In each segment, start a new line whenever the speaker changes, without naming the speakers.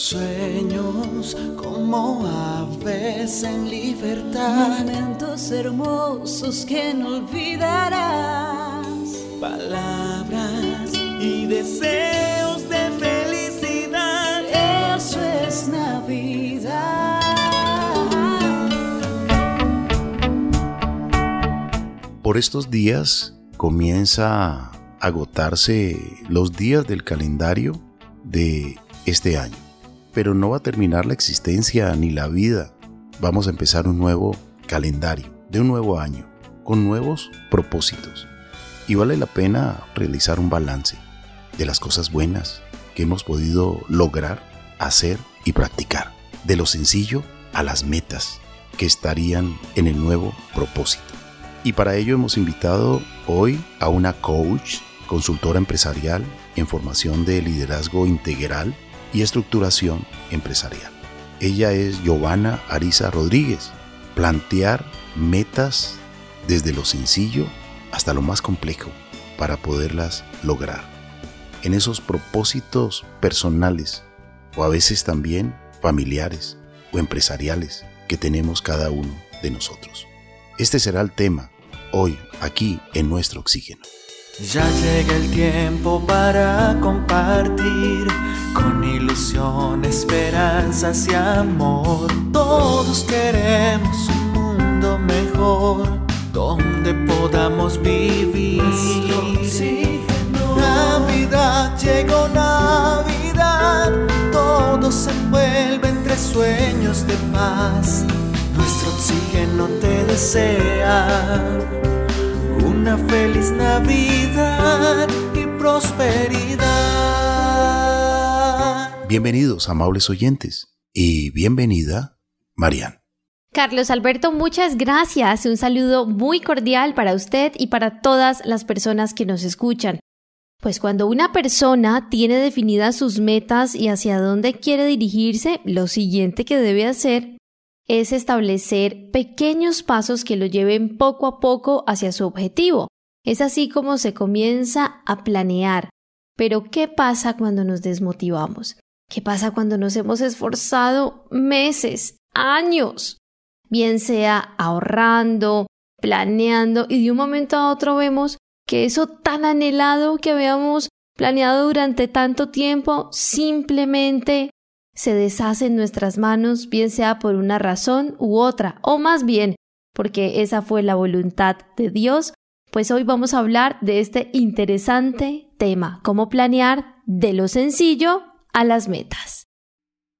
Sueños como aves en libertad.
Momentos hermosos que no olvidarás.
Palabras y deseos de felicidad.
Eso es Navidad.
Por estos días comienza a agotarse los días del calendario de este año pero no va a terminar la existencia ni la vida. Vamos a empezar un nuevo calendario de un nuevo año, con nuevos propósitos. Y vale la pena realizar un balance de las cosas buenas que hemos podido lograr, hacer y practicar. De lo sencillo a las metas que estarían en el nuevo propósito. Y para ello hemos invitado hoy a una coach, consultora empresarial en formación de liderazgo integral y estructuración empresarial. Ella es Giovanna Ariza Rodríguez. Plantear metas desde lo sencillo hasta lo más complejo para poderlas lograr. En esos propósitos personales o a veces también familiares o empresariales que tenemos cada uno de nosotros. Este será el tema hoy aquí en nuestro oxígeno.
Ya llega el tiempo para compartir con ilusión, esperanzas y amor. Todos queremos un mundo mejor donde podamos vivir. Navidad llegó Navidad, todo se envuelve entre sueños de paz. Nuestro oxígeno te desea una feliz Navidad y prosperidad.
Bienvenidos, amables oyentes, y bienvenida, Marian.
Carlos Alberto, muchas gracias. Un saludo muy cordial para usted y para todas las personas que nos escuchan. Pues cuando una persona tiene definidas sus metas y hacia dónde quiere dirigirse, lo siguiente que debe hacer es establecer pequeños pasos que lo lleven poco a poco hacia su objetivo. Es así como se comienza a planear. Pero ¿qué pasa cuando nos desmotivamos? ¿Qué pasa cuando nos hemos esforzado meses, años? Bien sea ahorrando, planeando y de un momento a otro vemos que eso tan anhelado que habíamos planeado durante tanto tiempo simplemente se deshace en nuestras manos, bien sea por una razón u otra, o más bien porque esa fue la voluntad de Dios, pues hoy vamos a hablar de este interesante tema, cómo planear de lo sencillo a las metas.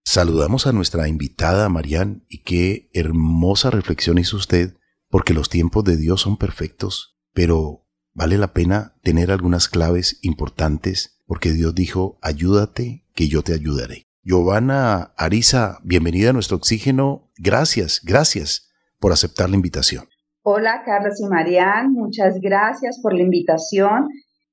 Saludamos a nuestra invitada Marian y qué hermosa reflexión hizo usted, porque los tiempos de Dios son perfectos, pero vale la pena tener algunas claves importantes, porque Dios dijo, ayúdate, que yo te ayudaré. Giovanna Arisa, bienvenida a nuestro oxígeno. Gracias, gracias por aceptar la invitación.
Hola, Carlos y Marian, muchas gracias por la invitación.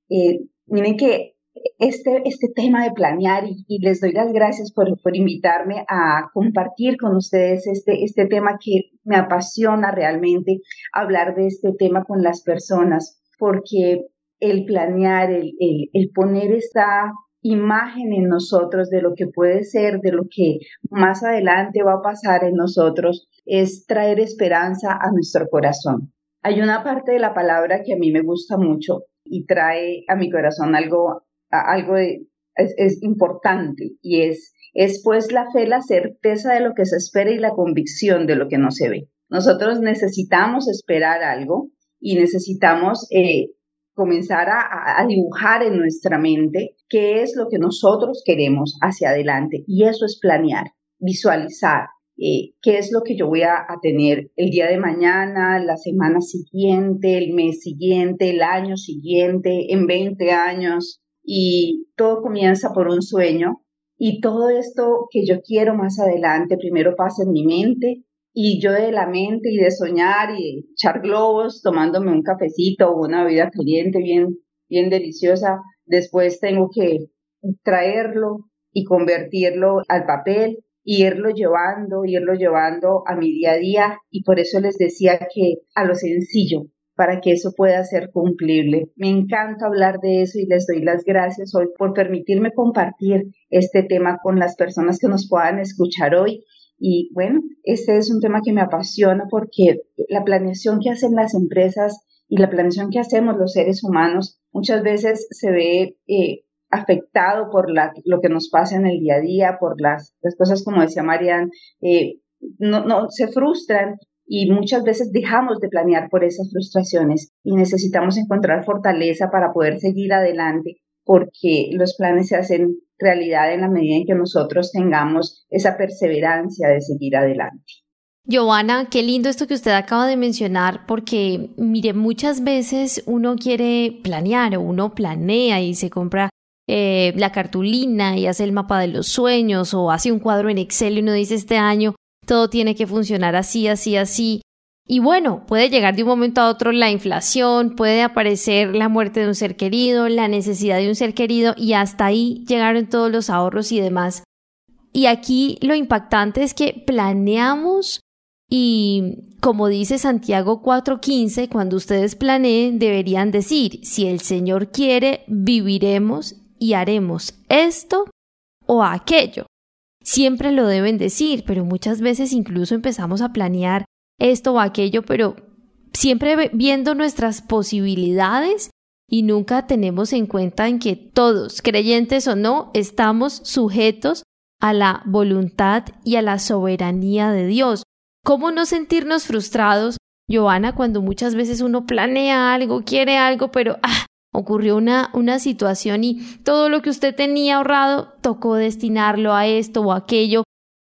Eh, miren que este, este tema de planear y, les doy las gracias por, por, invitarme a compartir con ustedes este, este tema que me apasiona realmente, hablar de este tema con las personas, porque el planear, el, el, el poner esta imagen en nosotros de lo que puede ser, de lo que más adelante va a pasar en nosotros, es traer esperanza a nuestro corazón. Hay una parte de la palabra que a mí me gusta mucho y trae a mi corazón algo, algo es, importante y es, es pues la fe, la certeza de lo que se espera y la convicción de lo que no se ve. Nosotros necesitamos esperar algo y necesitamos eh, comenzar a, dibujar en nuestra mente qué es lo que nosotros queremos hacia adelante. Y eso es planear, visualizar eh, qué es lo que yo voy a, tener el día de mañana, la semana siguiente, el mes siguiente, el año siguiente, en 20 años. Y todo comienza por un sueño. Y todo esto que yo quiero más adelante, primero pasa en mi mente, y yo de la mente y de soñar y echar globos tomándome un cafecito o una bebida caliente bien, bien deliciosa, después tengo que traerlo y convertirlo al papel y irlo llevando, irlo llevando a mi día a día y por eso les decía que a lo sencillo, para que eso pueda ser cumplible. Me encanta hablar de eso y les doy las gracias hoy por permitirme compartir este tema con las personas que nos puedan escuchar hoy. Y bueno, este es un tema que me apasiona porque la planeación que hacen las empresas y la planeación que hacemos los seres humanos muchas veces se ve eh, afectado por la, lo que nos pasa en el día a día, por las, cosas como decía Marian, eh, no, no, se frustran y muchas veces dejamos de planear por esas frustraciones y necesitamos encontrar fortaleza para poder seguir adelante porque los planes se hacen realidad en la medida en que nosotros tengamos esa perseverancia de seguir adelante.
Giovanna, qué lindo esto que usted acaba de mencionar, porque mire, muchas veces uno quiere planear o uno planea y se compra eh, la cartulina y hace el mapa de los sueños o hace un cuadro en Excel y uno dice este año todo tiene que funcionar así, así, así. Y bueno, puede llegar de un momento a otro la inflación, puede aparecer la muerte de un ser querido, la necesidad de un ser querido y hasta ahí llegaron todos los ahorros y demás. Y aquí lo impactante es que planeamos y como dice Santiago 4:15, cuando ustedes planeen deberían decir, si el Señor quiere, viviremos y haremos esto o aquello siempre lo deben decir, pero muchas veces incluso empezamos a planear esto o aquello, pero siempre viendo nuestras posibilidades y nunca tenemos en cuenta en que todos, creyentes o no, estamos sujetos a la voluntad y a la soberanía de Dios. ¿Cómo no sentirnos frustrados, Joana, cuando muchas veces uno planea algo, quiere algo, pero ah, ocurrió una, una situación y todo lo que usted tenía ahorrado tocó destinarlo a esto o aquello.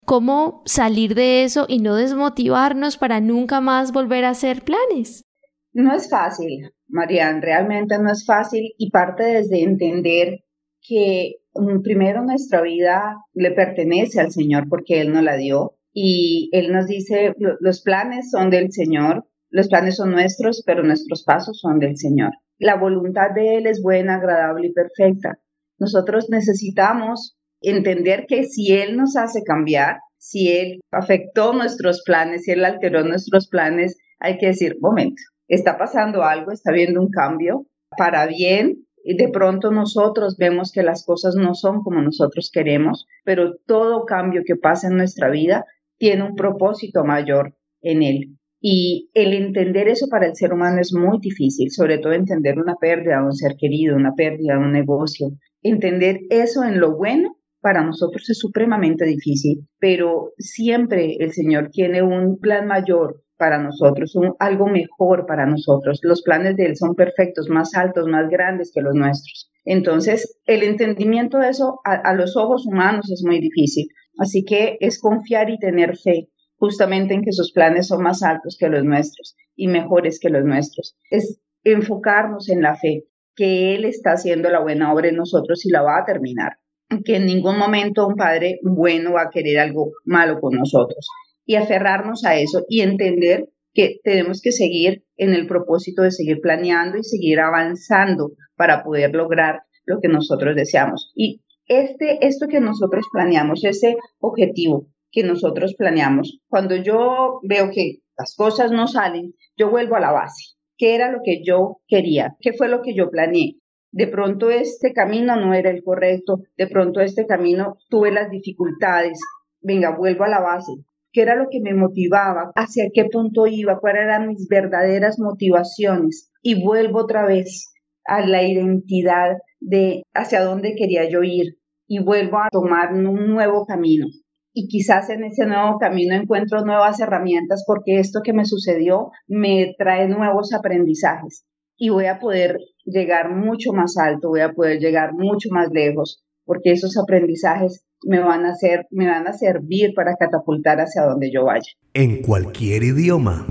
¿Cómo salir de eso y no desmotivarnos para nunca más volver a hacer planes?
No es fácil, Marian, realmente no es fácil y parte desde entender que mm, primero nuestra vida le pertenece al Señor porque Él nos la dio y Él nos dice, los planes son del Señor, los planes son nuestros, pero nuestros pasos son del Señor la voluntad de Él es buena, agradable y perfecta. Nosotros necesitamos entender que si Él nos hace cambiar, si Él afectó nuestros planes, si Él alteró nuestros planes, hay que decir, momento, está pasando algo, está habiendo un cambio para bien. Y de pronto nosotros vemos que las cosas no son como nosotros queremos, pero todo cambio que pasa en nuestra vida tiene un propósito mayor en él. Y el entender eso para el ser humano es muy difícil, sobre todo entender una pérdida de un ser querido, una pérdida de un negocio. Entender eso en lo bueno para nosotros es supremamente difícil, pero siempre el Señor tiene un plan mayor para nosotros, un, algo mejor para nosotros. Los planes de Él son perfectos, más altos, más grandes que los nuestros. Entonces, el entendimiento de eso a los ojos humanos es muy difícil. Así que es confiar y tener fe justamente en que sus planes son más altos que los nuestros y mejores que los nuestros. Es enfocarnos en la fe, que Él está haciendo la buena obra en nosotros y la va a terminar. Que en ningún momento un Padre bueno va a querer algo malo con nosotros. Y aferrarnos a eso y entender que tenemos que seguir en el propósito de seguir planeando y seguir avanzando para poder lograr lo que nosotros deseamos. Y este, esto que nosotros planeamos, ese objetivo, que nosotros planeamos. Cuando yo veo que las cosas no salen, yo vuelvo a la base. ¿Qué era lo que yo quería? ¿Qué fue lo que yo planeé? De pronto este camino no era el correcto, de pronto este camino tuve las dificultades. Venga, vuelvo a la base. ¿Qué era lo que me motivaba? ¿Hacia qué punto iba? ¿Cuáles eran mis verdaderas motivaciones? Y vuelvo otra vez a la identidad de hacia dónde quería yo ir y vuelvo a tomar un nuevo camino y quizás en ese nuevo camino encuentro nuevas herramientas porque esto que me sucedió me trae nuevos aprendizajes y voy a poder llegar mucho más alto, voy a poder llegar mucho más lejos porque esos aprendizajes me van a hacer, me van a servir para catapultar hacia donde yo vaya.
En cualquier idioma.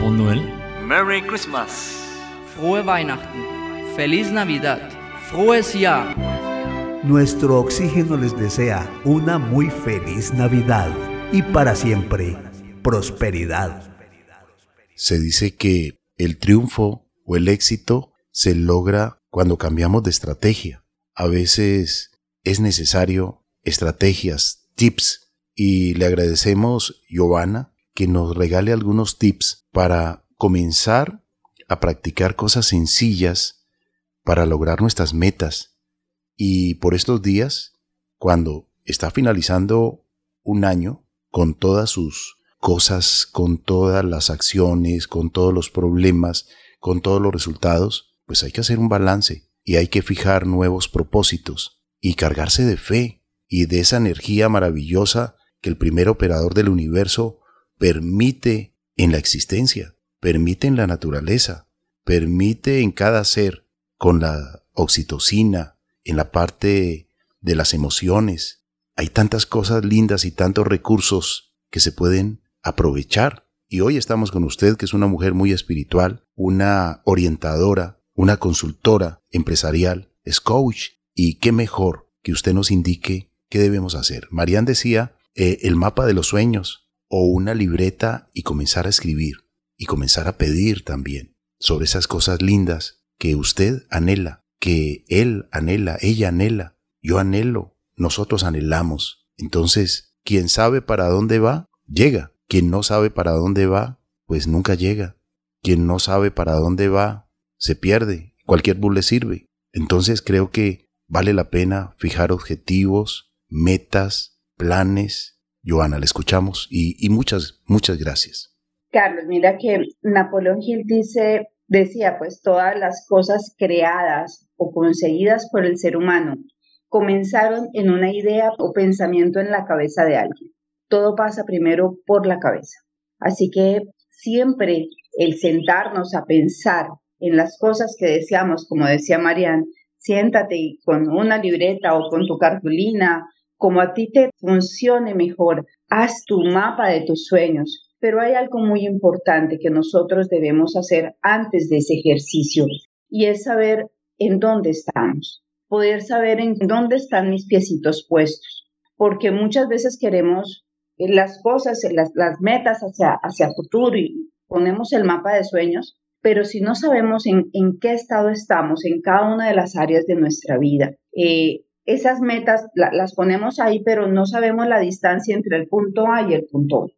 Bon Noël.
Merry Christmas.
Frohe Weihnachten. Feliz Navidad. Frohes Jahr.
Nuestro oxígeno les desea una muy feliz Navidad y para siempre prosperidad.
Se dice que el triunfo o el éxito se logra cuando cambiamos de estrategia. A veces es necesario estrategias, tips, y le agradecemos, Giovanna, que nos regale algunos tips para comenzar a practicar cosas sencillas para lograr nuestras metas. Y por estos días, cuando está finalizando un año con todas sus cosas, con todas las acciones, con todos los problemas, con todos los resultados, pues hay que hacer un balance y hay que fijar nuevos propósitos y cargarse de fe y de esa energía maravillosa que el primer operador del universo permite en la existencia, permite en la naturaleza, permite en cada ser, con la oxitocina, en la parte de las emociones. Hay tantas cosas lindas y tantos recursos que se pueden aprovechar. Y hoy estamos con usted, que es una mujer muy espiritual, una orientadora, una consultora empresarial, es coach. Y qué mejor que usted nos indique qué debemos hacer. Marian decía eh, el mapa de los sueños o una libreta y comenzar a escribir y comenzar a pedir también sobre esas cosas lindas que usted anhela, que él anhela, ella anhela, yo anhelo, nosotros anhelamos. Entonces, quien sabe para dónde va, llega. Quien no sabe para dónde va, pues nunca llega. Quien no sabe para dónde va, se pierde. Cualquier bus le sirve. Entonces creo que vale la pena fijar objetivos, metas, planes. Joana, le escuchamos y, muchas, muchas gracias.
Carlos, mira que Napoleón Hill dice, decía, pues todas las cosas creadas o conseguidas por el ser humano comenzaron en una idea o pensamiento en la cabeza de alguien todo pasa primero por la cabeza. Así que siempre el sentarnos a pensar en las cosas que deseamos, como decía Marian, siéntate con una libreta o con tu cartulina, como a ti te funcione mejor, haz tu mapa de tus sueños. Pero hay algo muy importante que nosotros debemos hacer antes de ese ejercicio y es saber en dónde estamos, poder saber en dónde están mis piecitos puestos, porque muchas veces queremos las cosas, las, las metas hacia, hacia futuro y ponemos el mapa de sueños, pero si no sabemos en, en qué estado estamos en cada una de las áreas de nuestra vida, eh, esas metas las ponemos ahí, pero no sabemos la distancia entre el punto A y el punto B.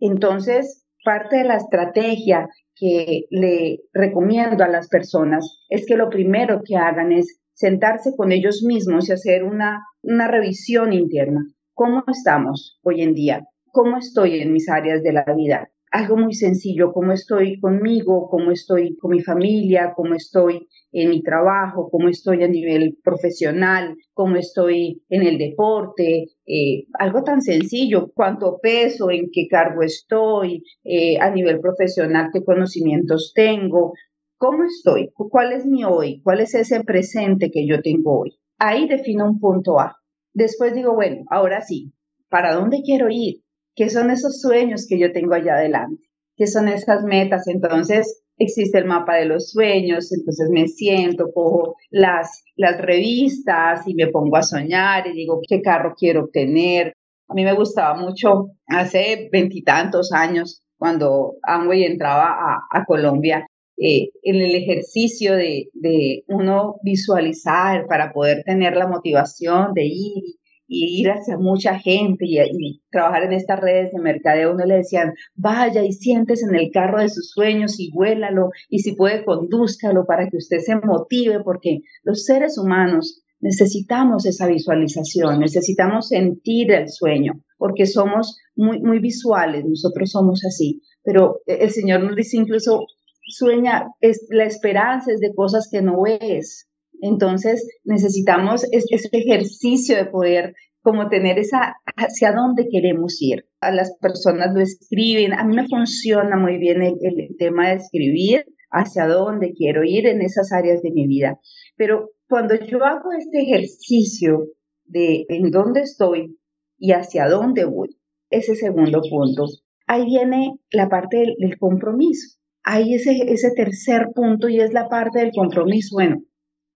Entonces, parte de la estrategia que le recomiendo a las personas es que lo primero que hagan es sentarse con ellos mismos y hacer una, una revisión interna. ¿Cómo estamos hoy en día? ¿Cómo estoy en mis áreas de la vida? Algo muy sencillo, cómo estoy conmigo, cómo estoy con mi familia, cómo estoy en mi trabajo, cómo estoy a nivel profesional, cómo estoy en el deporte, eh, algo tan sencillo, cuánto peso, en qué cargo estoy, eh, a nivel profesional, qué conocimientos tengo, cómo estoy, cuál es mi hoy, cuál es ese presente que yo tengo hoy. Ahí defino un punto A. Después digo, bueno, ahora sí, ¿para dónde quiero ir? ¿Qué son esos sueños que yo tengo allá adelante? ¿Qué son esas metas? Entonces, existe el mapa de los sueños, entonces me siento, cojo las, las revistas y me pongo a soñar y digo, ¿qué carro quiero obtener? A mí me gustaba mucho hace veintitantos años cuando Amway entraba a, Colombia, eh, en el ejercicio de, uno visualizar para poder tener la motivación de ir y ir hacia mucha gente y, trabajar en estas redes de mercadeo, uno le decían, vaya y siéntese en el carro de sus sueños y vuélalo y si puede condúzcalo para que usted se motive porque los seres humanos necesitamos esa visualización, necesitamos sentir el sueño porque somos muy, muy visuales, nosotros somos así, pero el Señor nos dice incluso, sueña, es, la esperanza es de cosas que no ves, entonces necesitamos ese ejercicio de poder como tener esa hacia dónde queremos ir. A las personas lo escriben, a mí me funciona muy bien el, tema de escribir hacia dónde quiero ir en esas áreas de mi vida. Pero cuando yo hago este ejercicio de en dónde estoy y hacia dónde voy, ese segundo punto, ahí viene la parte del compromiso. Ahí ese, ese tercer punto y es la parte del compromiso. Bueno,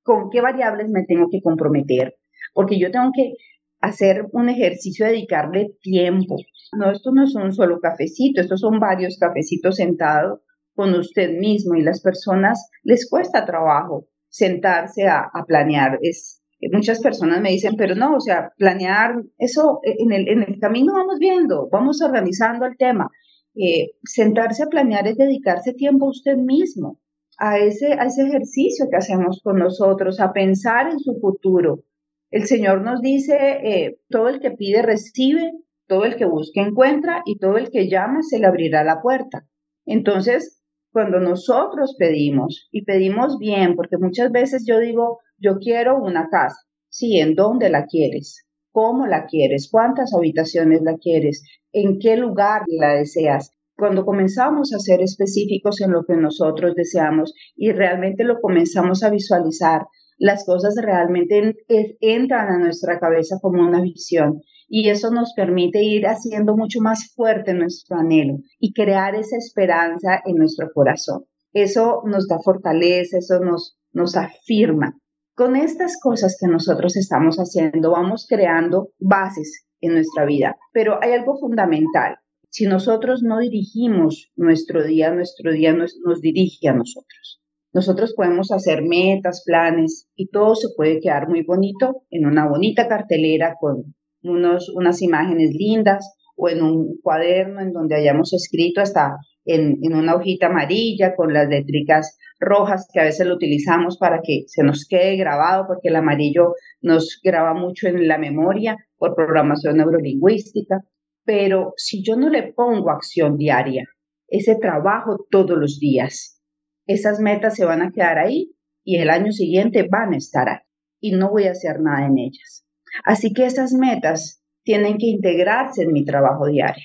con qué variables me tengo que comprometer, porque yo tengo que hacer un ejercicio, dedicarle tiempo. No, esto no es un solo cafecito, estos son varios cafecitos sentados con usted mismo y las personas les cuesta trabajo sentarse a, planear. Es, muchas personas me dicen, pero no, o sea, planear, eso en el, en el camino vamos viendo, vamos organizando el tema. Eh, sentarse a planear es dedicarse tiempo a usted mismo a ese, a ese ejercicio que hacemos con nosotros, a pensar en su futuro. El Señor nos dice, eh, todo el que pide recibe, todo el que busca encuentra y todo el que llama se le abrirá la puerta. Entonces, cuando nosotros pedimos y pedimos bien, porque muchas veces yo digo, yo quiero una casa, sí, ¿en dónde la quieres? ¿Cómo la quieres? ¿Cuántas habitaciones la quieres? ¿En qué lugar la deseas? Cuando comenzamos a ser específicos en lo que nosotros deseamos y realmente lo comenzamos a visualizar, las cosas realmente entran a nuestra cabeza como una visión y eso nos permite ir haciendo mucho más fuerte nuestro anhelo y crear esa esperanza en nuestro corazón. Eso nos da fortaleza, eso nos, nos afirma. Con estas cosas que nosotros estamos haciendo, vamos creando bases en nuestra vida, pero hay algo fundamental. Si nosotros no dirigimos nuestro día, nuestro día nos, dirige a nosotros. Nosotros podemos hacer metas, planes y todo se puede quedar muy bonito en una bonita cartelera con unos, unas imágenes lindas o en un cuaderno en donde hayamos escrito hasta en, una hojita amarilla con las letricas rojas que a veces lo utilizamos para que se nos quede grabado porque el amarillo nos graba mucho en la memoria por programación neurolingüística. Pero si yo no le pongo acción diaria, ese trabajo todos los días, esas metas se van a quedar ahí y el año siguiente van a estar ahí y no voy a hacer nada en ellas. Así que esas metas tienen que integrarse en mi trabajo diario.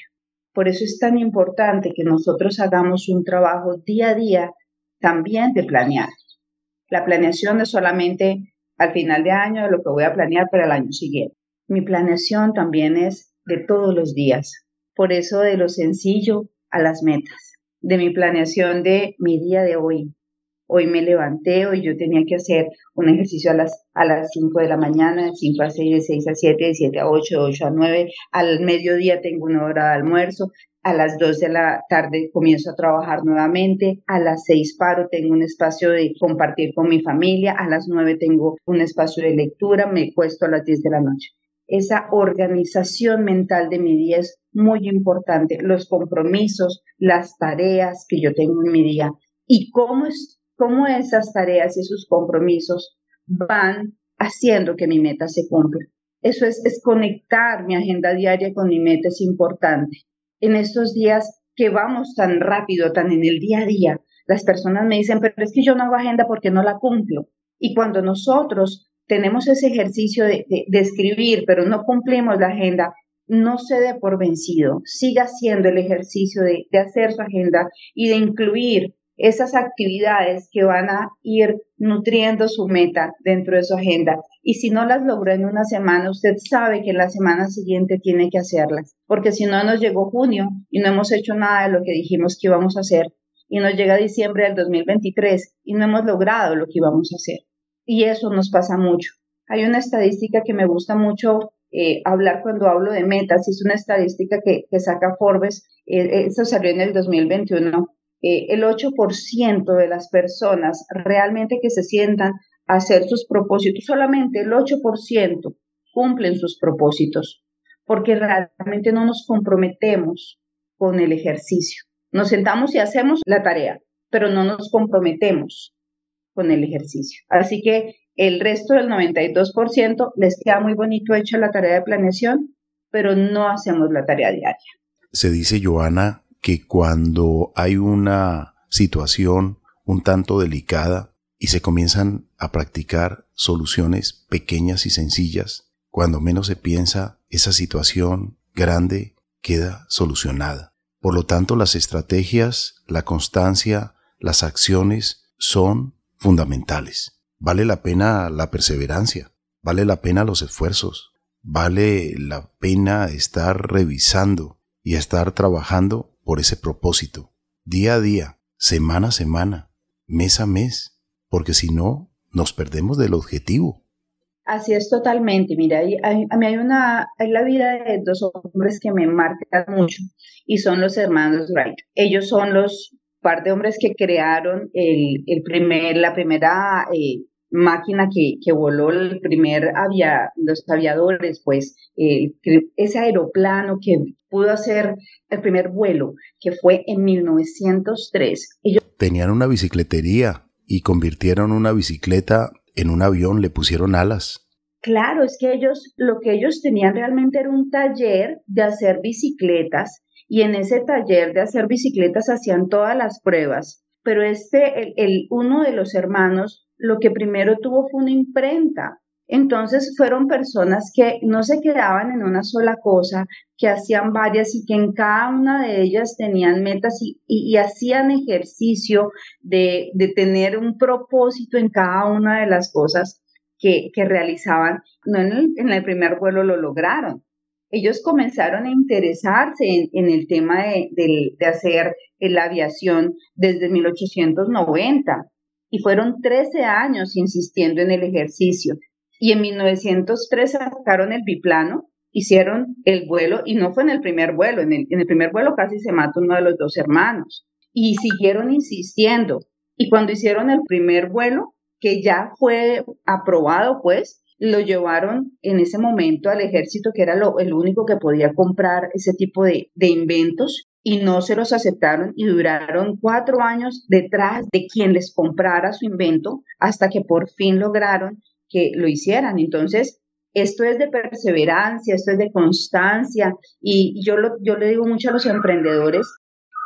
Por eso es tan importante que nosotros hagamos un trabajo día a día también de planear. La planeación es solamente al final de año lo que voy a planear para el año siguiente. Mi planeación también es de todos los días. Por eso de lo sencillo a las metas. De mi planeación de mi día de hoy, Hoy me levanté, hoy yo tenía que hacer un ejercicio a las, a las 5 de la mañana, de 5 a 6, de 6 a 7, de 7 a 8, de 8 a 9. Al mediodía tengo una hora de almuerzo. A las 2 de la tarde comienzo a trabajar nuevamente. A las 6 paro, tengo un espacio de compartir con mi familia. A las 9 tengo un espacio de lectura. Me cuesto a las 10 de la noche. Esa organización mental de mi día es muy importante. Los compromisos, las tareas que yo tengo en mi día y cómo es cómo esas tareas y esos compromisos van haciendo que mi meta se cumpla. Eso es, conectar mi agenda diaria con mi meta, es importante. En estos días que vamos tan rápido, tan en el día a día, las personas me dicen, pero es que yo no hago agenda porque no la cumplo. Y cuando nosotros tenemos ese ejercicio de, de, escribir, pero no cumplimos la agenda, no se dé por vencido, siga haciendo el ejercicio de hacer su agenda y de incluir esas actividades que van a ir nutriendo su meta dentro de su agenda. Y si no las logró en una semana, usted sabe que la semana siguiente tiene que hacerlas, porque si no nos llegó junio y no hemos hecho nada de lo que dijimos que íbamos a hacer, y nos llega diciembre del 2023 y no hemos logrado lo que íbamos a hacer. Y eso nos pasa mucho. Hay una estadística que me gusta mucho eh, hablar cuando hablo de metas, es una estadística que, saca Forbes, eh, eso salió en el 2021 eh, el 8% de las personas realmente que se sientan a hacer sus propósitos, solamente el 8% cumplen sus propósitos, porque realmente no nos comprometemos con el ejercicio. Nos sentamos y hacemos la tarea, pero no nos comprometemos con el ejercicio. Así que el resto del 92% les queda muy bonito hecha la tarea de planeación, pero no hacemos la tarea diaria.
Se dice, Joana, que cuando hay una situación un tanto delicada y se comienzan a practicar soluciones pequeñas y sencillas, cuando menos se piensa, esa situación grande queda solucionada. Por lo tanto, las estrategias, la constancia, las acciones son fundamentales. Vale la pena la perseverancia, vale la pena los esfuerzos, vale la pena estar revisando y estar trabajando por ese propósito, día a día, semana a semana, mes a mes, porque si no, nos perdemos del objetivo.
Así es totalmente. Mira, a mí hay una, la vida de dos hombres que me marcan mucho y son los hermanos Wright. Ellos son los par de hombres que crearon el, el primer, la primera eh, máquina que, que voló el primer avia, los aviadores, pues eh, ese aeroplano que pudo hacer el primer vuelo, que fue en 1903.
Ellos tenían una bicicletería y convirtieron una bicicleta en un avión, le pusieron alas.
Claro, es que ellos, lo que ellos tenían realmente era un taller de hacer bicicletas y en ese taller de hacer bicicletas hacían todas las pruebas. Pero este, el, uno de los hermanos, lo que primero tuvo fue una imprenta. Entonces fueron personas que no se quedaban en una sola cosa, que hacían varias y que en cada una de ellas tenían metas y, hacían ejercicio de, de, tener un propósito en cada una de las cosas que, realizaban. No en el, primer vuelo lo lograron, ellos comenzaron a interesarse en, el tema de, hacer la aviación desde 1890 y fueron 13 años insistiendo en el ejercicio. Y en 1903 sacaron el biplano, hicieron el vuelo y no fue en el primer vuelo, en el, en el primer vuelo casi se mató uno de los dos hermanos y siguieron insistiendo. Y cuando hicieron el primer vuelo, que ya fue aprobado, pues, lo llevaron en ese momento al ejército, que era lo, el único que podía comprar ese tipo de, de inventos, y no se los aceptaron y duraron cuatro años detrás de quien les comprara su invento hasta que por fin lograron que lo hicieran. Entonces, esto es de perseverancia, esto es de constancia y yo, lo, yo le digo mucho a los emprendedores,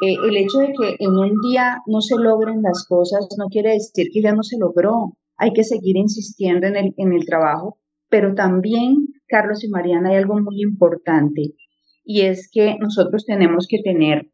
eh, el hecho de que en un día no se logren las cosas no quiere decir que ya no se logró hay que seguir insistiendo en el, en el trabajo, pero también, Carlos y Mariana, hay algo muy importante y es que nosotros tenemos que tener,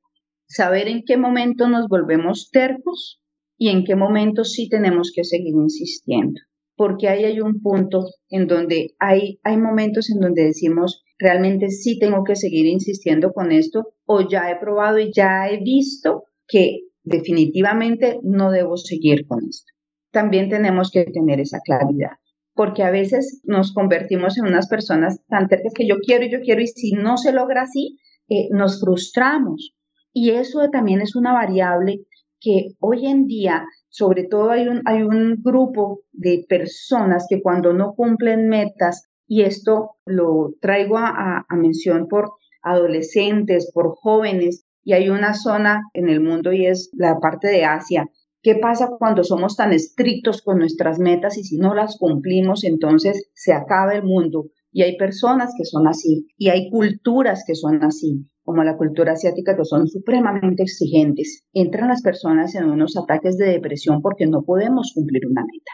saber en qué momento nos volvemos tercos y en qué momento sí tenemos que seguir insistiendo, porque ahí hay un punto en donde hay, hay momentos en donde decimos, realmente sí tengo que seguir insistiendo con esto o ya he probado y ya he visto que definitivamente no debo seguir con esto también tenemos que tener esa claridad, porque a veces nos convertimos en unas personas tan tercas que yo quiero y yo quiero y si no se logra así, eh, nos frustramos. Y eso también es una variable que hoy en día, sobre todo hay un, hay un grupo de personas que cuando no cumplen metas, y esto lo traigo a, a mención por adolescentes, por jóvenes, y hay una zona en el mundo y es la parte de Asia, ¿Qué pasa cuando somos tan estrictos con nuestras metas y si no las cumplimos, entonces se acaba el mundo? Y hay personas que son así y hay culturas que son así, como la cultura asiática, que son supremamente exigentes. Entran las personas en unos ataques de depresión porque no podemos cumplir una meta.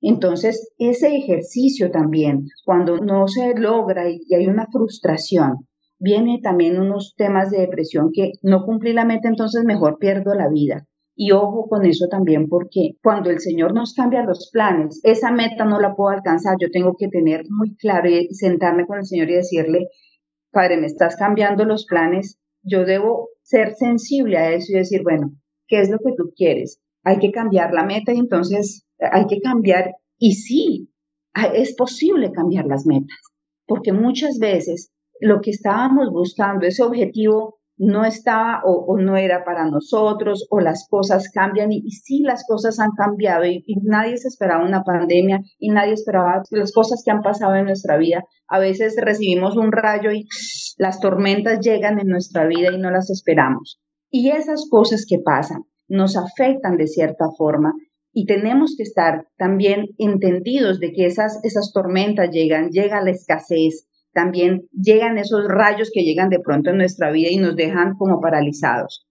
Entonces, ese ejercicio también, cuando no se logra y hay una frustración, viene también unos temas de depresión que no cumplí la meta, entonces mejor pierdo la vida. Y ojo con eso también porque cuando el Señor nos cambia los planes, esa meta no la puedo alcanzar. Yo tengo que tener muy claro y sentarme con el Señor y decirle, Padre, me estás cambiando los planes. Yo debo ser sensible a eso y decir, bueno, ¿qué es lo que tú quieres? Hay que cambiar la meta y entonces hay que cambiar. Y sí, es posible cambiar las metas, porque muchas veces lo que estábamos buscando, ese objetivo no estaba o, no era para nosotros o las cosas cambian y, sí las cosas han cambiado y, nadie se esperaba una pandemia y nadie esperaba las cosas que han pasado en nuestra vida. A veces recibimos un rayo y las tormentas llegan en nuestra vida y no las esperamos. Y esas cosas que pasan nos afectan de cierta forma y tenemos que estar también entendidos de que esas, esas tormentas llegan, llega la escasez, también llegan esos rayos que llegan de pronto en nuestra vida y nos dejan como paralizados.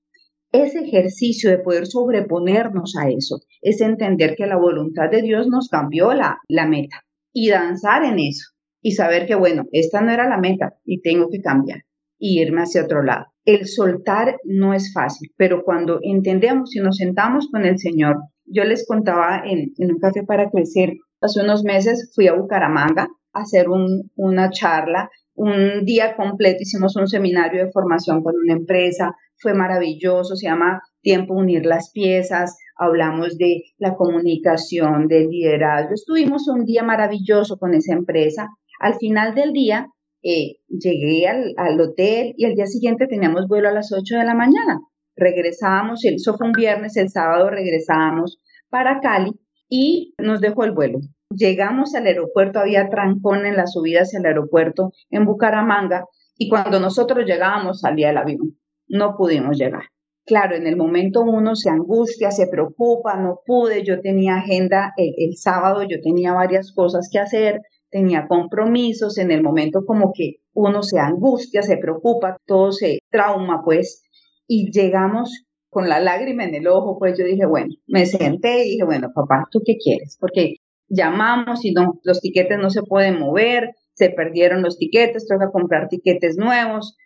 Ese ejercicio de poder sobreponernos a eso es entender que la voluntad de Dios nos cambió la, la meta y danzar en eso y saber que, bueno, esta no era la meta y tengo que cambiar y irme hacia otro lado. El soltar no es fácil, pero cuando entendemos y nos sentamos con el Señor, yo les contaba en, en un café para crecer, hace unos meses fui a Bucaramanga hacer una charla. Un día completo hicimos un seminario de formación con una empresa, fue maravilloso, se llama Tiempo Unir las Piezas, hablamos de la comunicación, del liderazgo, estuvimos un día maravilloso con esa empresa. Al final del día eh, llegué al, al, hotel y el día siguiente teníamos vuelo a las 8 de la mañana. Regresábamos, eso fue un viernes, el sábado regresábamos para Cali y nos dejó el vuelo. Llegamos al aeropuerto, había trancón en la subida hacia el aeropuerto en Bucaramanga y cuando nosotros llegábamos salía el avión. No pudimos llegar. Claro, en el momento uno se angustia, se preocupa, no pude, yo tenía agenda el, el sábado, yo tenía varias cosas que hacer, tenía compromisos, en el momento como que uno se angustia, se preocupa, todo se trauma, pues, y llegamos con la lágrima en el ojo, pues yo dije, bueno, me senté y dije, bueno, papá, ¿tú qué quieres? Porque llamamos y no, los tiquetes no se pueden mover, se perdieron los tiquetes, toca comprar tiquetes nuevos.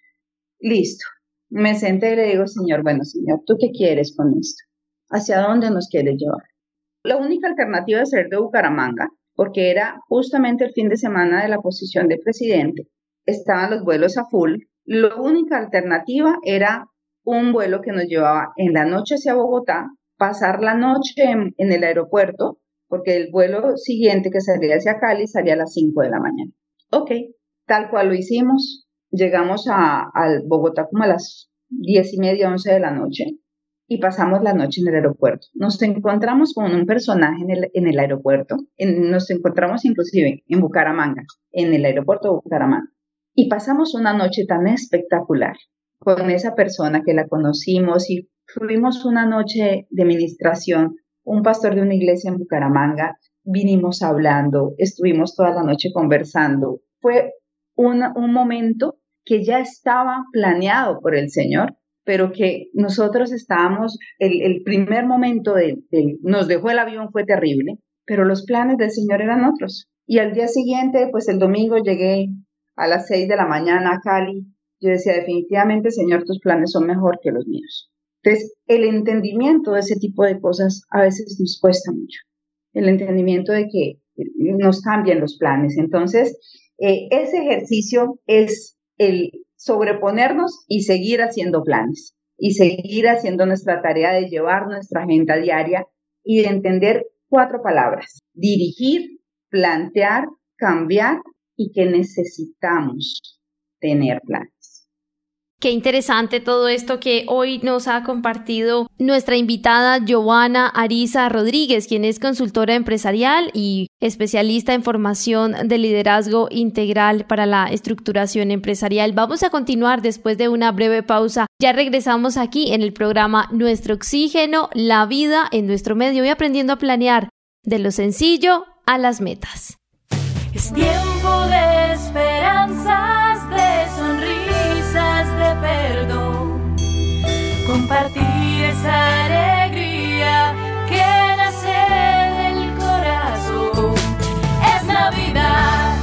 Listo. Me senté y le digo, señor, bueno, señor, ¿tú qué quieres con esto? ¿Hacia dónde nos quieres llevar? La única alternativa es ser de Bucaramanga, porque era justamente el fin de semana de la posición de presidente. Estaban los vuelos a full. La única alternativa era un vuelo que nos llevaba en la noche hacia Bogotá, pasar la noche en, el aeropuerto, porque el vuelo siguiente que salía hacia Cali salía a las 5 de la mañana. Ok, tal cual lo hicimos. Llegamos a, Bogotá como a las 10 y media, 11 de la noche y pasamos la noche en el aeropuerto. Nos encontramos con un personaje en el, en aeropuerto, nos encontramos inclusive en Bucaramanga, en el aeropuerto de Bucaramanga, y pasamos una noche tan espectacular con esa persona que la conocimos y tuvimos una noche de ministración, un pastor de una iglesia en Bucaramanga, vinimos hablando, estuvimos toda la noche conversando. Fue un, momento que ya estaba planeado por el Señor, pero que nosotros estábamos, el, primer momento de, nos dejó el avión fue terrible, pero los planes del Señor eran otros. Y al día siguiente, pues el domingo llegué a las seis de la mañana a Cali yo decía, definitivamente, Señor, tus planes son mejor que los míos. Entonces, el entendimiento de ese tipo de cosas a veces nos cuesta mucho. El entendimiento de que nos cambian los planes. Entonces, eh, ese ejercicio es el sobreponernos y seguir haciendo planes y seguir haciendo nuestra tarea de llevar nuestra agenda diaria y de entender cuatro palabras. Dirigir, plantear, cambiar y que necesitamos tener planes.
Qué interesante todo esto que hoy nos ha compartido nuestra invitada Giovanna Arisa Rodríguez, quien es consultora empresarial y especialista en formación de liderazgo integral para la estructuración empresarial. Vamos a continuar después de una breve pausa. Ya regresamos aquí en el programa Nuestro Oxígeno, la vida en nuestro medio y aprendiendo a planear de lo sencillo a las metas.
Es tiempo de esperanzas, compartir esa alegría que nace del corazón. Es Navidad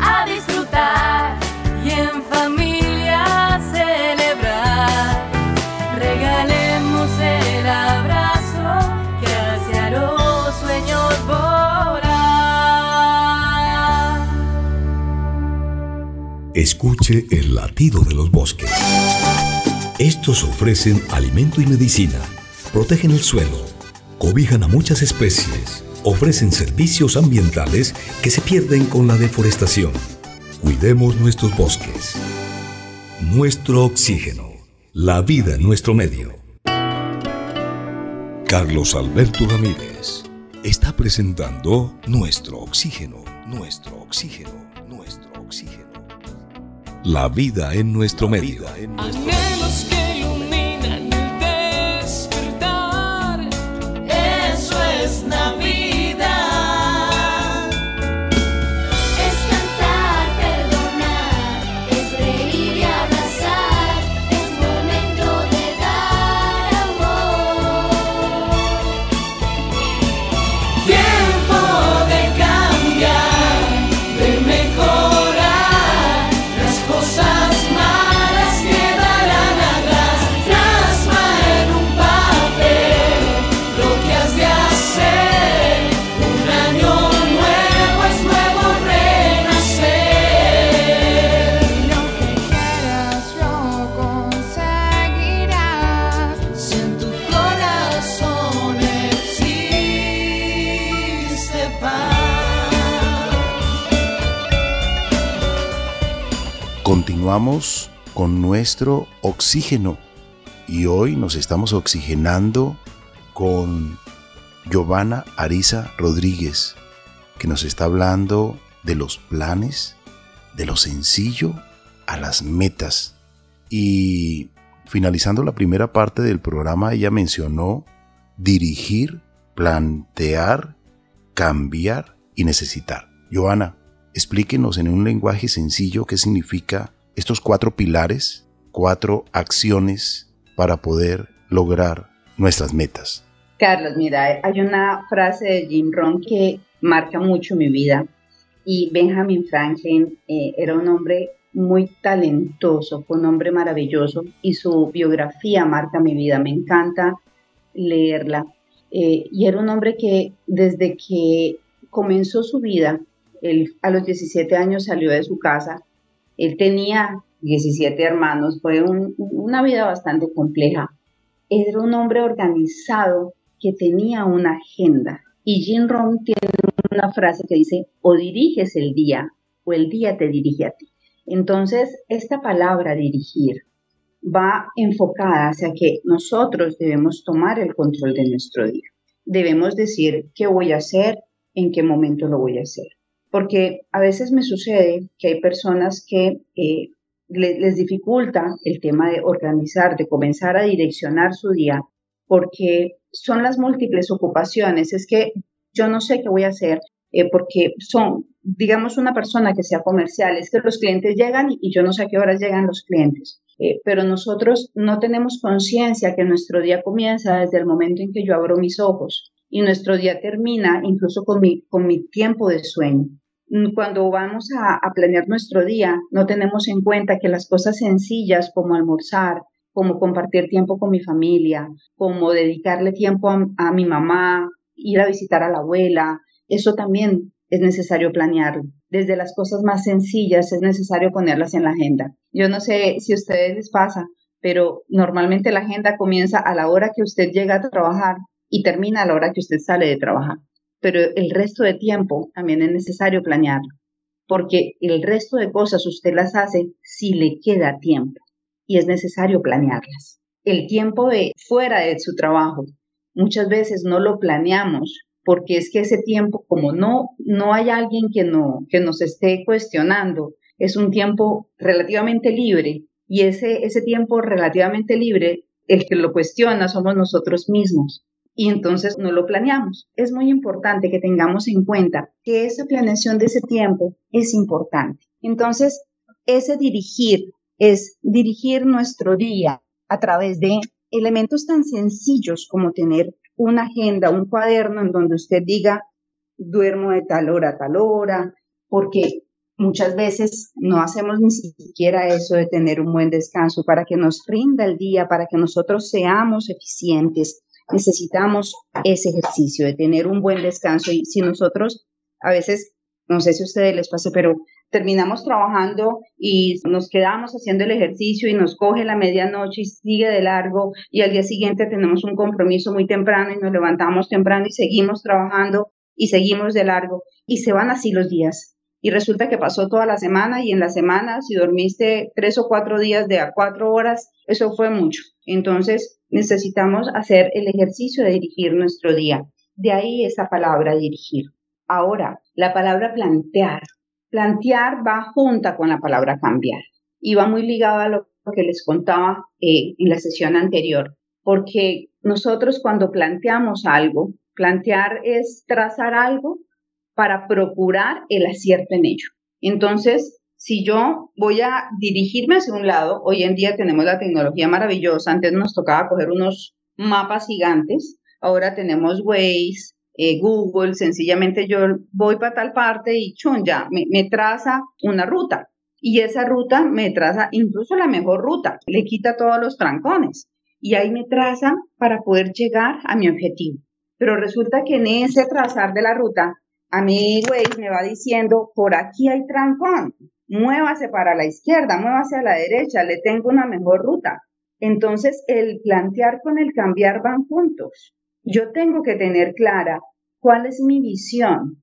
a disfrutar y en familia celebrar. Regalemos el abrazo que hacia los sueños volar.
Escuche el latido de los bosques. Estos ofrecen alimento y medicina, protegen el suelo, cobijan a muchas especies, ofrecen servicios ambientales que se pierden con la deforestación. Cuidemos nuestros bosques. Nuestro oxígeno. La vida en nuestro medio. Carlos Alberto Ramírez está presentando Nuestro oxígeno, nuestro oxígeno, nuestro oxígeno la vida en nuestro medio.
Continuamos con nuestro oxígeno y hoy nos estamos oxigenando con Giovanna Arisa Rodríguez, que nos está hablando de los planes, de lo sencillo a las metas. Y finalizando la primera parte del programa, ella mencionó dirigir, plantear, cambiar y necesitar. Joana, explíquenos en un lenguaje sencillo qué significa estos cuatro pilares, cuatro acciones para poder lograr nuestras metas.
Carlos, mira, hay una frase de Jim Rohn que marca mucho mi vida y Benjamin Franklin eh, era un hombre muy talentoso, fue un hombre maravilloso y su biografía marca mi vida, me encanta leerla. Eh, y era un hombre que desde que comenzó su vida, él a los 17 años salió de su casa, él tenía 17 hermanos, fue una vida bastante compleja. Era un hombre organizado que tenía una agenda. Y Jim Rohn tiene una frase que dice, o diriges el día o el día te dirige a ti. Entonces, esta palabra dirigir va enfocada hacia que nosotros debemos tomar el control de nuestro día. Debemos decir qué voy a hacer, en qué momento lo voy a hacer. Porque a veces me sucede que hay personas que eh, les dificulta el tema de organizar, de comenzar a direccionar su día, porque son las múltiples ocupaciones. Es que yo no sé qué voy a hacer, eh, porque son, digamos, una persona que sea comercial, es que los clientes llegan y, yo no sé a qué horas llegan los clientes. Eh, pero nosotros no tenemos conciencia que nuestro día comienza desde el momento en que yo abro mis ojos y nuestro día termina incluso con mi, con mi tiempo de sueño. Mm, cuando vamos a, planear nuestro día, no tenemos en cuenta que las cosas sencillas como almorzar, como compartir tiempo con mi familia, como dedicarle tiempo a mi mamá, ir a visitar a la abuela, eso también es necesario planearlo. Desde las cosas más sencillas es necesario ponerlas en la agenda. Yo no sé si a ustedes les pasa, pero normalmente la agenda comienza a la hora que usted llega a trabajar y termina a la hora que usted sale de trabajar. Pero el resto de tiempo también es necesario planearlo, porque el resto de cosas usted las hace si le queda tiempo y es necesario planearlas. El tiempo de fuera de su trabajo, muchas veces no lo planeamos porque es que ese tiempo, como no, no hay alguien que, no, que nos esté cuestionando, es un tiempo relativamente libre y ese, ese tiempo relativamente libre, el que lo cuestiona somos nosotros mismos y entonces no lo planeamos. Es muy importante que tengamos en cuenta que esa planeación de ese tiempo es importante. Entonces, ese dirigir es dirigir nuestro día a través de elementos tan sencillos como tener una agenda, un cuaderno en donde usted diga, duermo de tal hora a tal hora, porque muchas veces no hacemos ni siquiera eso de tener un buen descanso para que nos rinda el día, para que nosotros seamos eficientes. Necesitamos ese ejercicio de tener un buen descanso y si nosotros a veces, no sé si a ustedes les pase, pero terminamos trabajando y nos quedamos haciendo el ejercicio y nos coge la medianoche y sigue de largo y al día siguiente tenemos un compromiso muy temprano y nos levantamos temprano y seguimos trabajando y seguimos de largo y se van así los días. Y resulta que pasó toda la semana y en la semana si dormiste tres o cuatro días de a cuatro horas, eso fue mucho. Entonces necesitamos hacer el ejercicio de dirigir nuestro día. De ahí esa palabra dirigir. Ahora, la palabra plantear Plantear va junta con la palabra cambiar y va muy ligada a lo que les contaba eh, en la sesión anterior, porque nosotros cuando planteamos algo, plantear es trazar algo para procurar el acierto en ello. Entonces, si yo voy a dirigirme hacia un lado, hoy en día tenemos la tecnología maravillosa, antes nos tocaba coger unos mapas gigantes, ahora tenemos Waze, eh, Google, sencillamente yo voy para tal parte y chun, ya, me, me traza una ruta. Y esa ruta me traza incluso la mejor ruta, le quita todos los trancones. Y ahí me traza para poder llegar a mi objetivo. Pero resulta que en ese trazar de la ruta, a mi Waze me va diciendo, por aquí hay trancón, muévase para la izquierda, muévase a la derecha, le tengo una mejor ruta. Entonces, el plantear con el cambiar van juntos yo tengo que tener clara cuál es mi visión.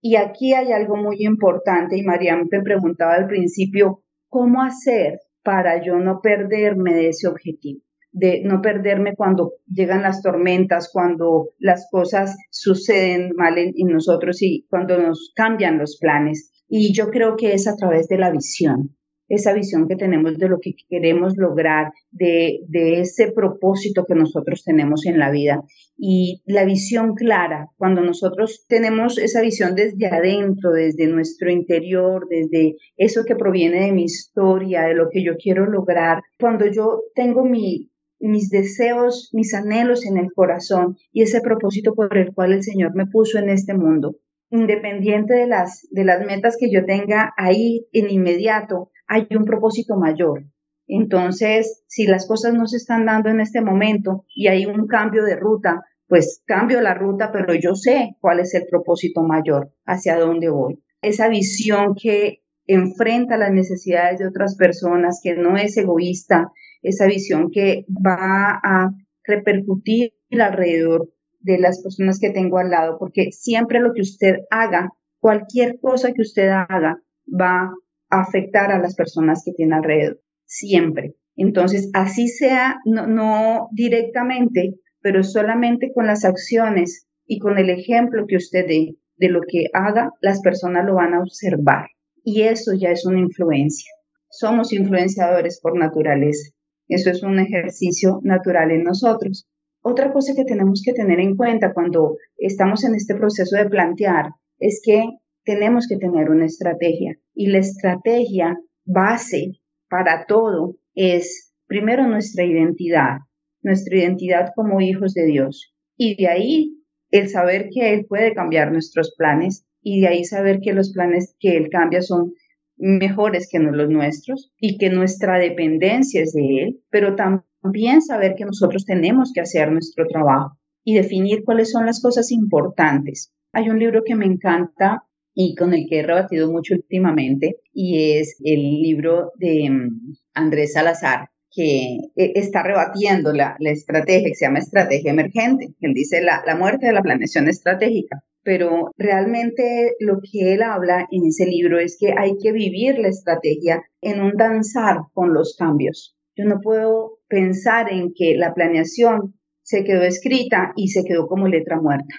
Y aquí hay algo muy importante y Mariam me preguntaba al principio, ¿cómo hacer para yo no perderme de ese objetivo? de no perderme cuando llegan las tormentas, cuando las cosas suceden mal en, en nosotros y cuando nos cambian los planes. Y yo creo que es a través de la visión, esa visión que tenemos de lo que queremos lograr, de, de, ese propósito que nosotros tenemos en la vida. Y la visión clara, cuando nosotros tenemos esa visión desde adentro, desde nuestro interior, desde eso que proviene de mi historia, de lo que yo quiero lograr, cuando yo tengo mi, mis deseos, mis anhelos en el corazón y ese propósito por el cual el Señor me puso en este mundo, independiente de las, de las metas que yo tenga ahí en inmediato, hay un propósito mayor. Entonces, si las cosas no se están dando en este momento y hay un cambio de ruta, pues cambio la ruta, pero yo sé cuál es el propósito mayor, hacia dónde voy. Esa visión que enfrenta las necesidades de otras personas, que no es egoísta, esa visión que va a repercutir alrededor de las personas que tengo al lado, porque siempre lo que usted haga, cualquier cosa que usted haga, va a afectar a las personas que tiene alrededor, siempre. Entonces, así sea, no, directamente, pero solamente con las acciones y con el ejemplo que usted dé de lo que haga, las personas lo van a observar. Y eso ya es una influencia. Somos influenciadores por naturaleza. Eso es un ejercicio natural en nosotros. Otra cosa que tenemos que tener en cuenta cuando estamos en este proceso de plantear es que tenemos que tener una estrategia. Y la estrategia base para todo es primero nuestra identidad, nuestra identidad como hijos de Dios. Y de ahí el saber que Él puede cambiar nuestros planes y de ahí saber que los planes que Él cambia son mejores que los nuestros y que nuestra dependencia es de Él, pero también también saber que nosotros tenemos que hacer nuestro trabajo y definir cuáles son las cosas importantes. Hay un libro que me encanta y con el que he rebatido mucho últimamente y es el libro de mm, Andrés Salazar que eh, está rebatiendo la, estrategia que se llama estrategia emergente. Él dice la, la muerte de la planeación estratégica pero realmente lo que él habla en ese libro es que hay que vivir la estrategia en un danzar con los cambios. Yo no puedo pensar en que la planeación se quedó escrita y se quedó como letra muerta.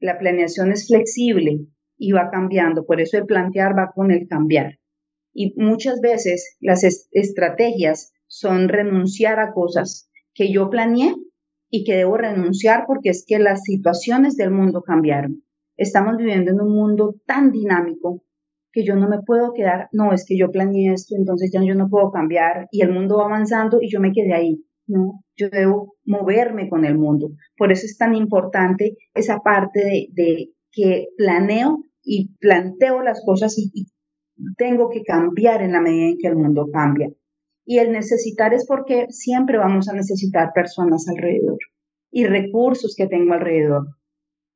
La planeación es flexible y va cambiando, por eso el plantear va con el cambiar. Y muchas veces las estrategias son renunciar a cosas que yo planeé y que debo renunciar porque es que las situaciones del mundo cambiaron. Estamos viviendo en un mundo tan dinámico que yo no me puedo quedar, no, es que yo planeé esto, entonces ya yo no puedo cambiar y el mundo va avanzando y yo me quedé ahí. No, yo debo moverme con el mundo. Por eso es tan importante esa parte de, que planeo y planteo las cosas y, y tengo que cambiar en la medida en que el mundo cambia. Y el necesitar es porque siempre vamos a necesitar personas alrededor y recursos que tengo alrededor.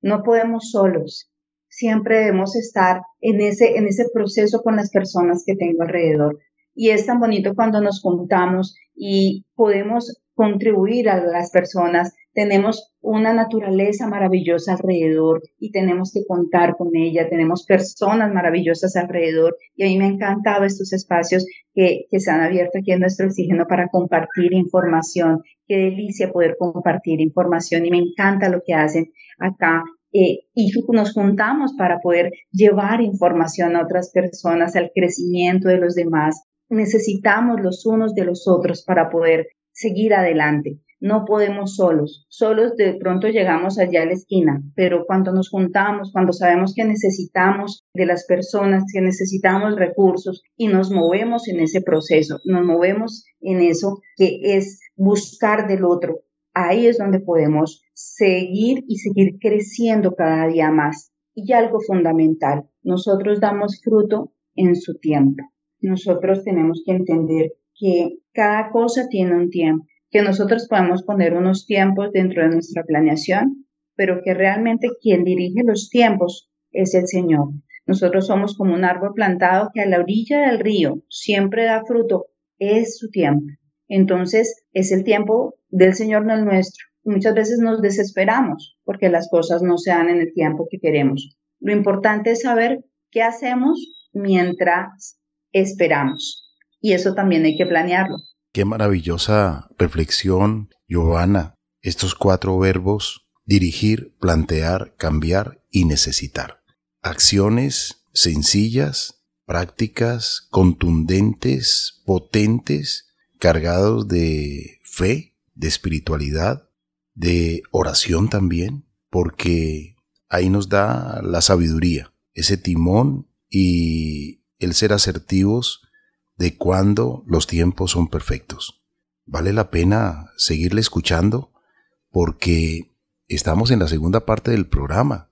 No podemos solos siempre debemos estar en ese, en ese proceso con las personas que tengo alrededor. Y es tan bonito cuando nos juntamos y podemos contribuir a las personas. Tenemos una naturaleza maravillosa alrededor y tenemos que contar con ella. Tenemos personas maravillosas alrededor y a mí me han encantado estos espacios que, que se han abierto aquí en nuestro oxígeno para compartir información. Qué delicia poder compartir información y me encanta lo que hacen acá eh, y nos juntamos para poder llevar información a otras personas, al crecimiento de los demás. Necesitamos los unos de los otros para poder seguir adelante. No podemos solos. Solos de pronto llegamos allá a la esquina, pero cuando nos juntamos, cuando sabemos que necesitamos de las personas, que necesitamos recursos y nos movemos en ese proceso, nos movemos en eso que es buscar del otro, ahí es donde podemos seguir y seguir creciendo cada día más. Y algo fundamental, nosotros damos fruto en su tiempo. Nosotros tenemos que entender que cada cosa tiene un tiempo, que nosotros podemos poner unos tiempos dentro de nuestra planeación, pero que realmente quien dirige los tiempos es el Señor. Nosotros somos como un árbol plantado que a la orilla del río siempre da fruto, es su tiempo. Entonces, es el tiempo del Señor, no el nuestro. Muchas veces nos desesperamos porque las cosas no se dan en el tiempo que queremos. Lo importante es saber qué hacemos mientras esperamos. Y eso también hay que planearlo.
Qué maravillosa reflexión Giovanna, estos cuatro verbos, dirigir, plantear, cambiar y necesitar. Acciones sencillas, prácticas, contundentes, potentes, cargados de fe, de espiritualidad, de oración también, porque ahí nos da la sabiduría, ese timón y el ser asertivos de cuando los tiempos son perfectos. Vale la pena seguirle escuchando porque estamos en la segunda parte del programa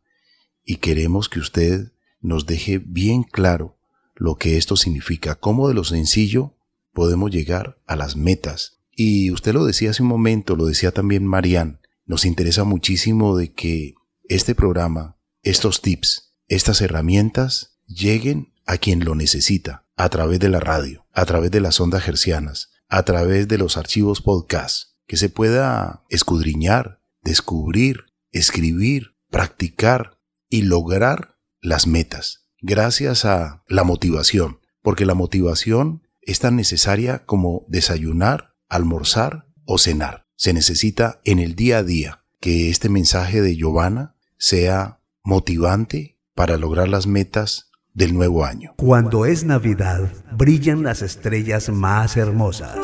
y queremos que usted nos deje bien claro lo que esto significa, cómo de lo sencillo podemos llegar a las metas. Y usted lo decía hace un momento, lo decía también Marian, nos interesa muchísimo de que este programa, estos tips, estas herramientas lleguen a quien lo necesita a través de la radio, a través de las ondas hercianas, a través de los archivos podcast, que se pueda escudriñar, descubrir, escribir, practicar y lograr las metas, gracias a la motivación, porque la motivación es tan necesaria como desayunar, almorzar o cenar. Se necesita en el día a día que este mensaje de Giovanna sea motivante para lograr las metas del nuevo año.
Cuando es Navidad, brillan las estrellas más hermosas.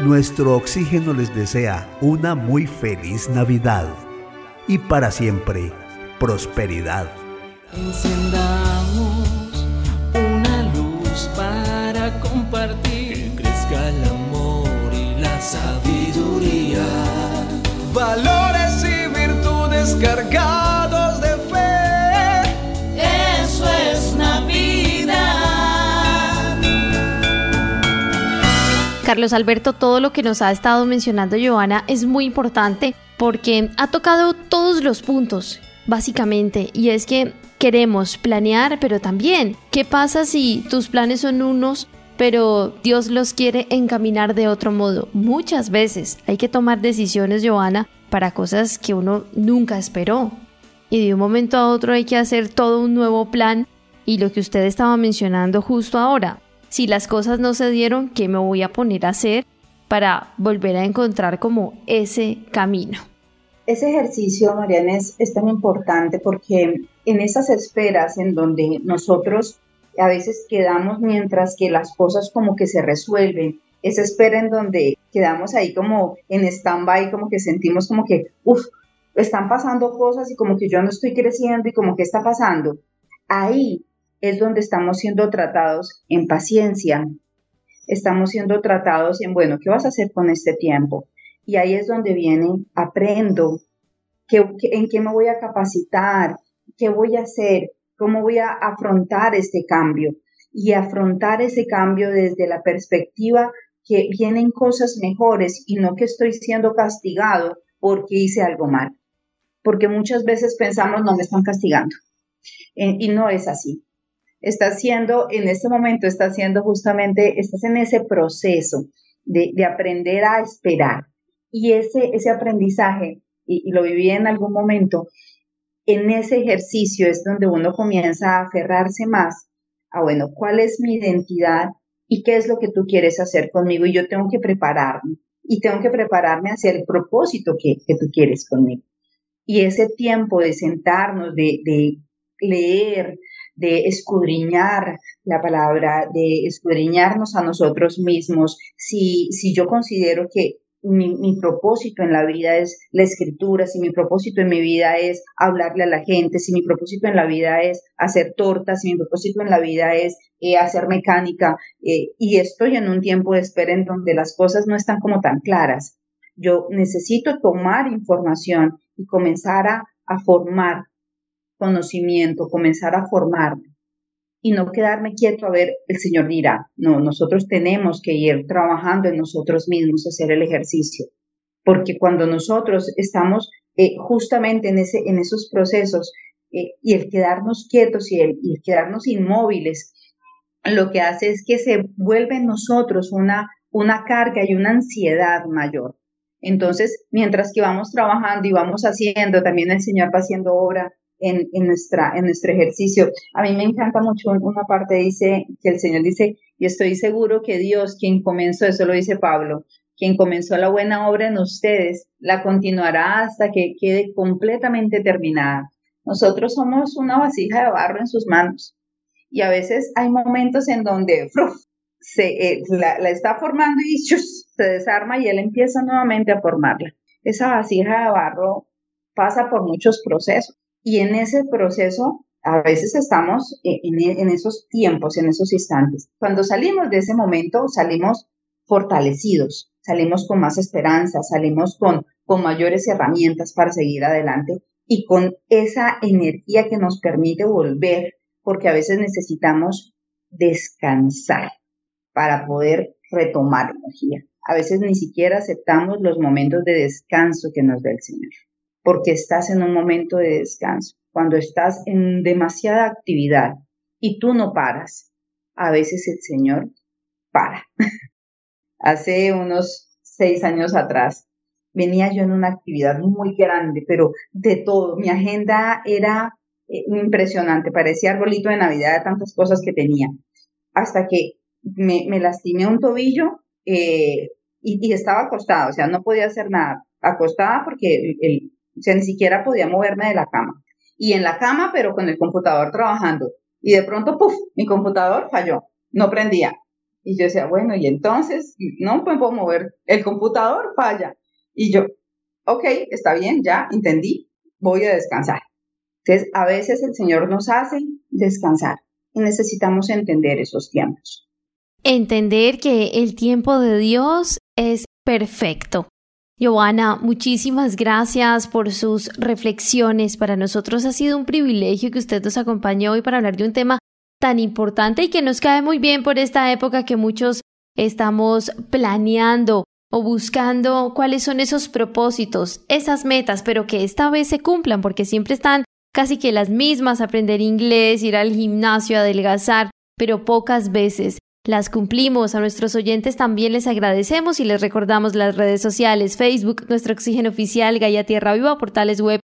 Nuestro oxígeno les desea una muy feliz Navidad y para siempre prosperidad.
Encendamos Valores y virtudes cargados de fe. Eso es Navidad.
Carlos Alberto, todo lo que nos ha estado mencionando Giovanna es muy importante porque ha tocado todos los puntos, básicamente, y es que queremos planear, pero también, ¿qué pasa si tus planes son unos, pero Dios los quiere encaminar de otro modo? Muchas veces hay que tomar decisiones, Joana, para cosas que uno nunca esperó. Y de un momento a otro hay que hacer todo un nuevo plan y lo que usted estaba mencionando justo ahora. Si las cosas no se dieron, ¿qué me voy a poner a hacer para volver a encontrar como ese camino?
Ese ejercicio, Mariana, es, es tan importante porque en esas esperas en donde nosotros a veces quedamos mientras que las cosas como que se resuelven, esa espera en donde quedamos ahí como en stand-by, como que sentimos como que, uff, están pasando cosas y como que yo no estoy creciendo y como que está pasando. Ahí es donde estamos siendo tratados en paciencia, estamos siendo tratados en, bueno, ¿qué vas a hacer con este tiempo? Y ahí es donde viene, aprendo, ¿qué, en qué me voy a capacitar, qué voy a hacer, cómo voy a afrontar este cambio. Y afrontar ese cambio desde la perspectiva que vienen cosas mejores y no que estoy siendo castigado porque hice algo mal. Porque muchas veces pensamos, no me están castigando. Eh, y no es así. Estás haciendo, en este momento, estás haciendo justamente, estás en ese proceso de, de aprender a esperar, y ese, ese aprendizaje, y, lo viví en algún momento, en ese ejercicio es donde uno comienza a aferrarse más a, bueno, ¿cuál es mi identidad y qué es lo que tú quieres hacer conmigo? Y yo tengo que prepararme y tengo que prepararme hacia el propósito que, que tú quieres conmigo. Y ese tiempo de sentarnos, de, de leer, de escudriñar la palabra, de escudriñarnos a nosotros mismos, si, si yo considero que mi, propósito en la vida es la escritura, si mi propósito en mi vida es hablarle a la gente, si mi propósito en la vida es hacer tortas, si mi propósito en la vida es eh, hacer mecánica, eh, y estoy en un tiempo de espera en donde las cosas no están como tan claras. Yo necesito tomar información y comenzar a, a formar conocimiento, comenzar a formarme y no quedarme quieto a ver, el Señor dirá, no, nosotros tenemos que ir trabajando en nosotros mismos, hacer el ejercicio, porque cuando nosotros estamos eh, justamente en, ese, en esos procesos eh, y el quedarnos quietos y el, quedarnos inmóviles, lo que hace es que se vuelve en nosotros una, una carga y una ansiedad mayor. Entonces, mientras que vamos trabajando y vamos haciendo, también el Señor va haciendo obra en, en, nuestra, en nuestro ejercicio. A mí me encanta mucho una parte, dice que el Señor dice, y estoy seguro que Dios, quien comenzó, eso lo dice Pablo, quien comenzó la buena obra en ustedes, la continuará hasta que quede completamente terminada. Nosotros somos una vasija de barro en sus manos y a veces hay momentos en donde se eh, la, está formando y se desarma y él empieza nuevamente a formarla. Esa vasija de barro pasa por muchos procesos y en ese proceso a veces estamos en, en esos tiempos, en esos instantes. Cuando salimos de ese momento, salimos fortalecidos, salimos con más esperanza, salimos con, con mayores herramientas para seguir adelante y con esa energía que nos permite volver, porque a veces necesitamos descansar para poder retomar energía. A veces ni siquiera aceptamos los momentos de descanso que nos da el Señor, porque estás en un momento de descanso. Cuando estás en demasiada actividad y tú no paras, a veces el Señor para. Hace unos seis años atrás venía yo en una actividad muy grande, pero de todo. Mi agenda era eh, impresionante, parecía arbolito de Navidad de tantas cosas que tenía. Hasta que me, lastimé un tobillo eh, y, estaba acostada, o sea, no podía hacer nada. Acostada porque el, o sea, ni siquiera podía moverme de la cama. Y en la cama, pero con el computador trabajando. Y de pronto, puff, mi computador falló, no prendía. Y yo decía, bueno, y entonces, no puedo mover, el computador falla. Y yo, ok, está bien, ya entendí, voy a descansar. Entonces, a veces el Señor nos hace descansar y necesitamos entender esos tiempos.
Entender que el tiempo de Dios es perfecto. Giovanna, muchísimas gracias por sus reflexiones. Para nosotros ha sido un privilegio que usted nos acompañe hoy para hablar de un tema tan importante y que nos cae muy bien por esta época que muchos estamos planeando o buscando cuáles son esos propósitos, esas metas, pero que esta vez se cumplan porque siempre están casi que las mismas, aprender inglés, ir al gimnasio, adelgazar, pero pocas veces las cumplimos. A nuestros oyentes también les agradecemos y les recordamos las redes sociales, Facebook, Nuestro Oxígeno Oficial, Gaia Tierra Viva, portales web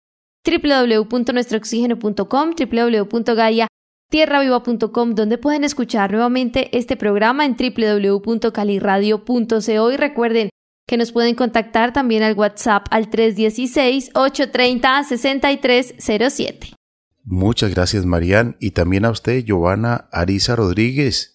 www.nuestrooxígeno.com, www.gaiatierraviva.com, donde pueden escuchar nuevamente este programa en www.caliradio.co y recuerden que nos pueden contactar también al WhatsApp al 316-830-6307.
Muchas gracias, Marian, y también a usted, Giovanna Arisa Rodríguez,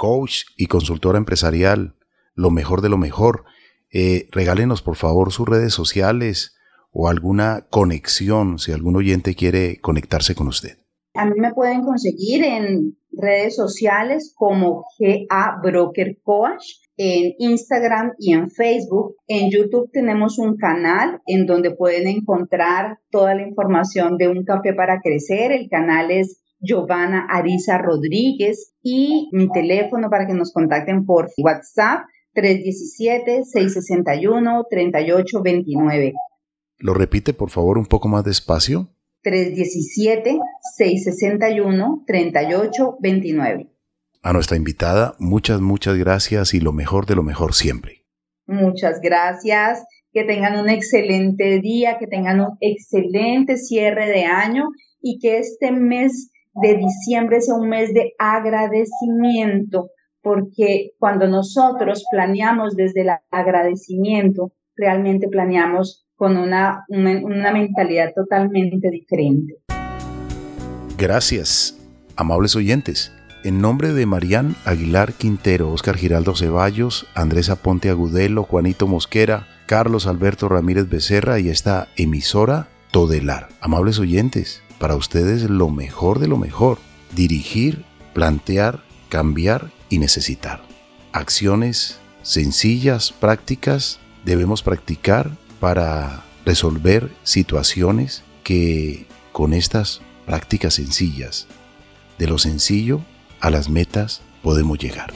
coach y consultora empresarial, lo mejor de lo mejor. Eh, regálenos, por favor, sus redes sociales o alguna conexión si algún oyente quiere conectarse con usted.
A mí me pueden conseguir en redes sociales como GA Broker Coach en Instagram y en Facebook. En YouTube tenemos un canal en donde pueden encontrar toda la información de un café para crecer. El canal es Giovanna Arisa Rodríguez y mi teléfono para que nos contacten por WhatsApp 317-661-3829.
¿Lo repite por favor un poco más despacio?
317-661-3829
a nuestra invitada, muchas, muchas gracias y lo mejor de lo mejor siempre.
Muchas gracias. Que tengan un excelente día, que tengan un excelente cierre de año y que este mes de diciembre sea un mes de agradecimiento, porque cuando nosotros planeamos desde el agradecimiento, realmente planeamos con una, una, mentalidad totalmente diferente.
Gracias, amables oyentes. En nombre de Marían Aguilar Quintero, Oscar Giraldo Ceballos, Andrés Aponte Agudelo, Juanito Mosquera, Carlos Alberto Ramírez Becerra y esta emisora Todelar. Amables oyentes, para ustedes lo mejor de lo mejor. Dirigir, plantear, cambiar y necesitar. Acciones sencillas, prácticas, debemos practicar para resolver situaciones que con estas prácticas sencillas, de lo sencillo a las metas podemos llegar.